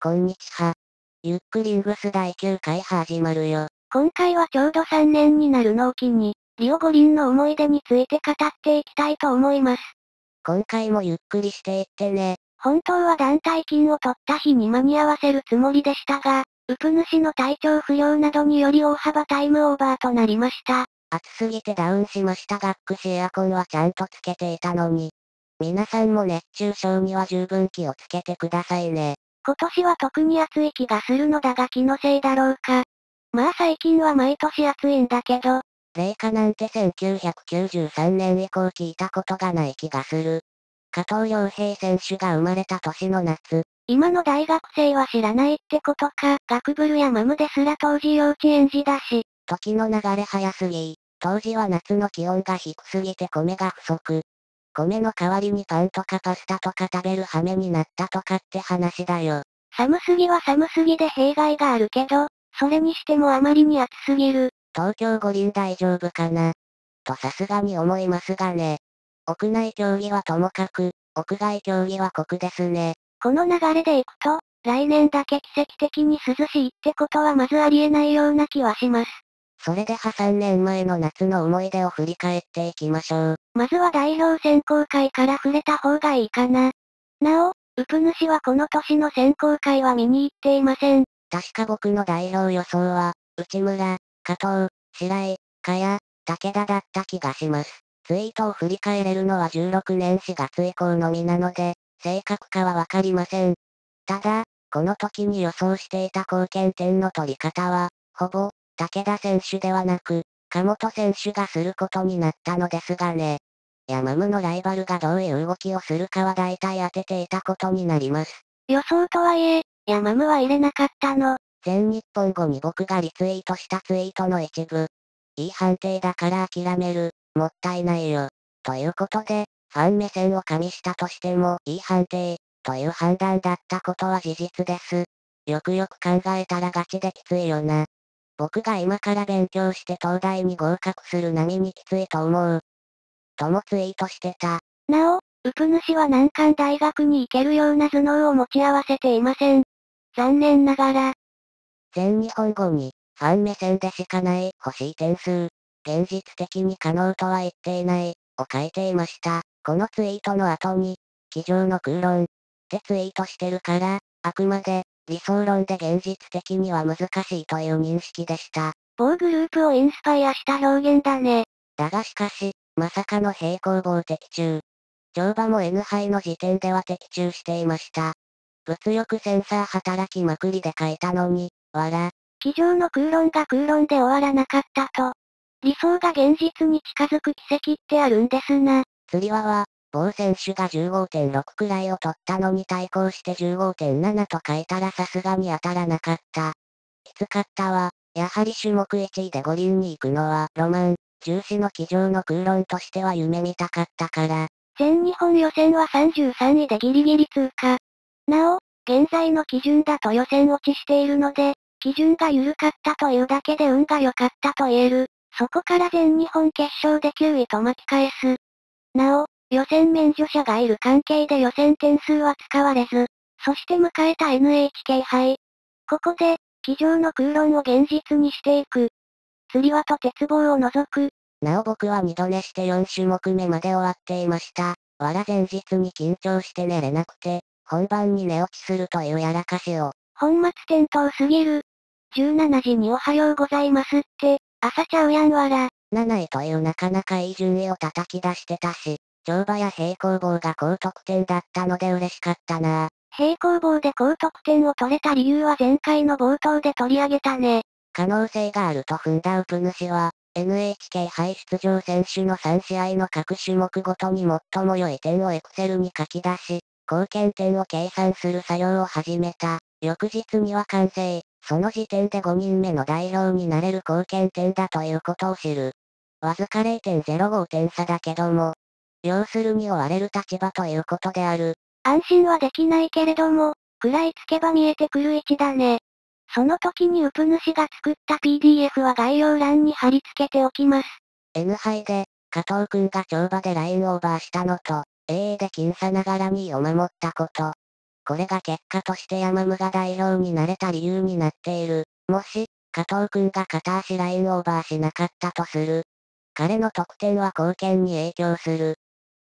こんにちは。ゆっくりングス第9回始まるよ。今回はちょうど3年になるのを機に、リオ五輪の思い出について語っていきたいと思います。今回もゆっくりしていってね。本当は団体金を取った日に間に合わせるつもりでしたが、ウプ主の体調不良などにより大幅タイムオーバーとなりました。暑すぎてダウンしましたがックスエアコンはちゃんとつけていたのに。皆さんも熱中症には十分気をつけてくださいね。今年は特に暑い気がするのだが気のせいだろうか。まあ最近は毎年暑いんだけど。冷夏なんて1993年以降聞いたことがない気がする。加藤洋平選手が生まれた年の夏。今の大学生は知らないってことか。学ブルやマムですら当時幼稚園児だし。時の流れ早すぎ。当時は夏の気温が低すぎて米が不足。米の代わりにパンとかパスタとか食べる羽目になったとかって話だよ。寒すぎは寒すぎで弊害があるけど、それにしてもあまりに暑すぎる。東京五輪大丈夫かな？とさすがに思いますがね。屋内競技はともかく、屋外競技は酷ですね。この流れでいくと、来年だけ奇跡的に涼しいってことはまずありえないような気はします。それでは3年前の夏の思い出を振り返っていきましょう。まずは代表選考会から触れた方がいいかな。なお、ウプ主はこの年の選考会は見に行っていません。確か僕の代表予想は、内村、加藤、白井、茅、武田だった気がします。ツイートを振り返れるのは16年4月以降のみなので、正確かはわかりません。ただ、この時に予想していた貢献点の取り方は、ほぼ、武田選手ではなく、加本選手がすることになったのですがね。ヤマムのライバルがどういう動きをするかは大体当てていたことになります。予想とはいえ、ヤマムは入れなかったの。全日本後に僕がリツイートしたツイートの一部。いい判定だから諦める、もったいないよ。ということで、ファン目線を加味したとしても、いい判定、という判断だったことは事実です。よくよく考えたらガチできついよな。僕が今から勉強して東大に合格する波にきついと思う。ともツイートしてた。なお、ウプ主は難関大学に行けるような頭脳を持ち合わせていません。残念ながら。全日本語に、ファン目線でしかない、欲しい点数。現実的に可能とは言っていない、を書いていました。このツイートの後に、机上の空論、ってツイートしてるから、あくまで、理想論で現実的には難しいという認識でした。某グループをインスパイアした表現だね。だがしかし、まさかの平行棒的中。乗馬も N 杯の時点では的中していました。物欲センサー働きまくりで書いたのに、わら。机上の空論が空論で終わらなかったと。理想が現実に近づく奇跡ってあるんですな。釣り輪は、某選手が15.6くらいを取ったのに対抗して15.7と書いたらさすがに当たらなかった。きつかったわ。やはり種目1位で五輪に行くのはロマン、重視の机上の空論としては夢見たかったから。全日本予選は33位でギリギリ通過。なお、現在の基準だと予選落ちしているので、基準が緩かったというだけで運が良かったと言える。そこから全日本決勝で9位と巻き返す。なお、予選免除者がいる関係で予選点数は使われず、そして迎えた NHK 杯。ここで、机上の空論を現実にしていく。釣り輪と鉄棒を除く。なお僕は二度寝して4種目目まで終わっていました。わら前日に緊張して寝れなくて、本番に寝落ちするというやらかしを。本末転倒すぎる。17時におはようございますって、朝ちゃうやんわら。7位というなかなかいい順位を叩き出してたし、乗馬や平行棒が高得点だったので嬉しかったな平行棒で高得点を取れた理由は前回の冒頭で取り上げたね。可能性があると踏んだウプ主は、NHK 杯出場選手の3試合の各種目ごとに最も良い点をエクセルに書き出し、貢献点を計算する作業を始めた。翌日には完成。その時点で5人目の代表になれる貢献点だということを知る。わずか0.05点差だけども、要するに追われる立場ということである。安心はできないけれども、食らいつけば見えてくる位置だね。その時にウプ主が作った PDF は概要欄に貼り付けておきます。N 杯で、加藤くんが跳馬でラインオーバーしたのと、AA で僅差ながらにを守ったこと。これが結果として山ムが代表になれた理由になっている。もし、加藤くんが片足ラインオーバーしなかったとする。彼の得点は貢献に影響する。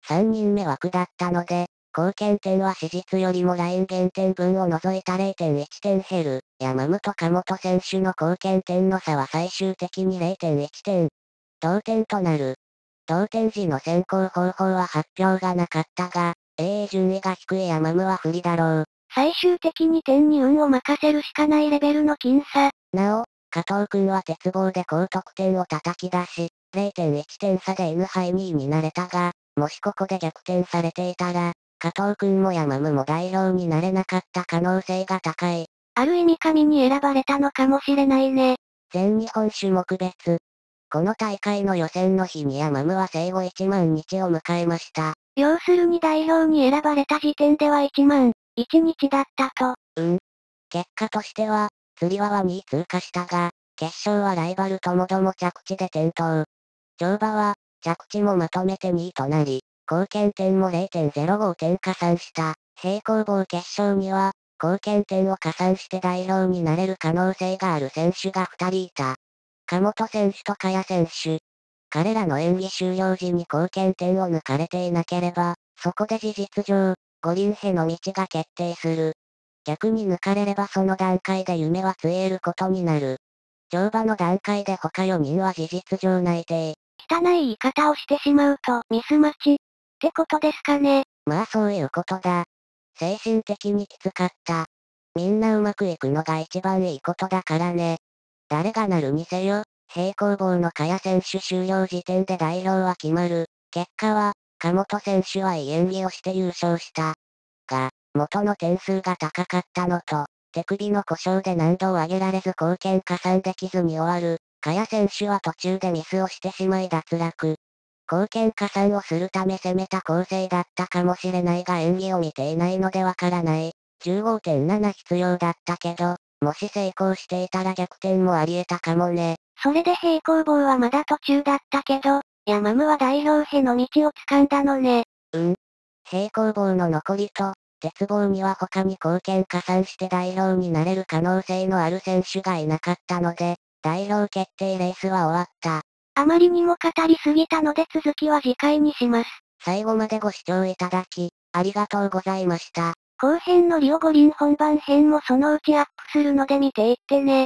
3人目はだったので、貢献点は史実よりもライン減点分を除いた0.1点減る。山本加本選手の貢献点の差は最終的に0.1点。同点となる。同点時の選考方法は発表がなかったが、AA 順位が低い山ムは不利だろう。最終的に点に運を任せるしかないレベルの僅差。なお、加藤くんは鉄棒で高得点を叩き出し、0.1点差で N 杯2位になれたが、もしここで逆転されていたら、加藤くんも山ムも代表になれなかった可能性が高い。ある意味神に選ばれたのかもしれないね。全日本種目別。この大会の予選の日に山ムは生後1万日を迎えました。要するに代表に選ばれた時点では1万、1日だったと。うん。結果としては、釣り輪は2位通過したが、決勝はライバルともども着地で転倒。乗馬は、着地もまとめて2位となり、貢献点も0.05点加算した。平行棒決勝には、貢献点を加算して代表になれる可能性がある選手が2人いた。鴨本選手と茅選手。彼らの演技終了時に貢献点を抜かれていなければ、そこで事実上、五輪への道が決定する。逆に抜かれればその段階で夢はついえることになる。乗馬の段階で他4人は事実上内定。汚い言い方をしてしまうとミスマチ。ってことですかね。まあそういうことだ。精神的にきつかった。みんなうまくいくのが一番いいことだからね。誰がなるにせよ、平行棒の茅選手終了時点で代表は決まる。結果は、鴨本選手はいい演技をして優勝した。が、元の点数が高かったのと、手首の故障で難度を上げられず貢献加算できずに終わる。茅選手は途中でミスをしてしまい脱落。貢献加算をするため攻めた構成だったかもしれないが演技を見ていないのでわからない。15.7必要だったけど、もし成功していたら逆転もあり得たかもね。それで平行棒はまだ途中だったけど、ヤマムは代表への道を掴んだのね。うん。平行棒の残りと、鉄棒には他に貢献加算して代表になれる可能性のある選手がいなかったので、代表決定レースは終わった。あまりにも語りすぎたので続きは次回にします。最後までご視聴いただき、ありがとうございました。後編のリオ五輪本番編もそのうちアップするので見ていってね。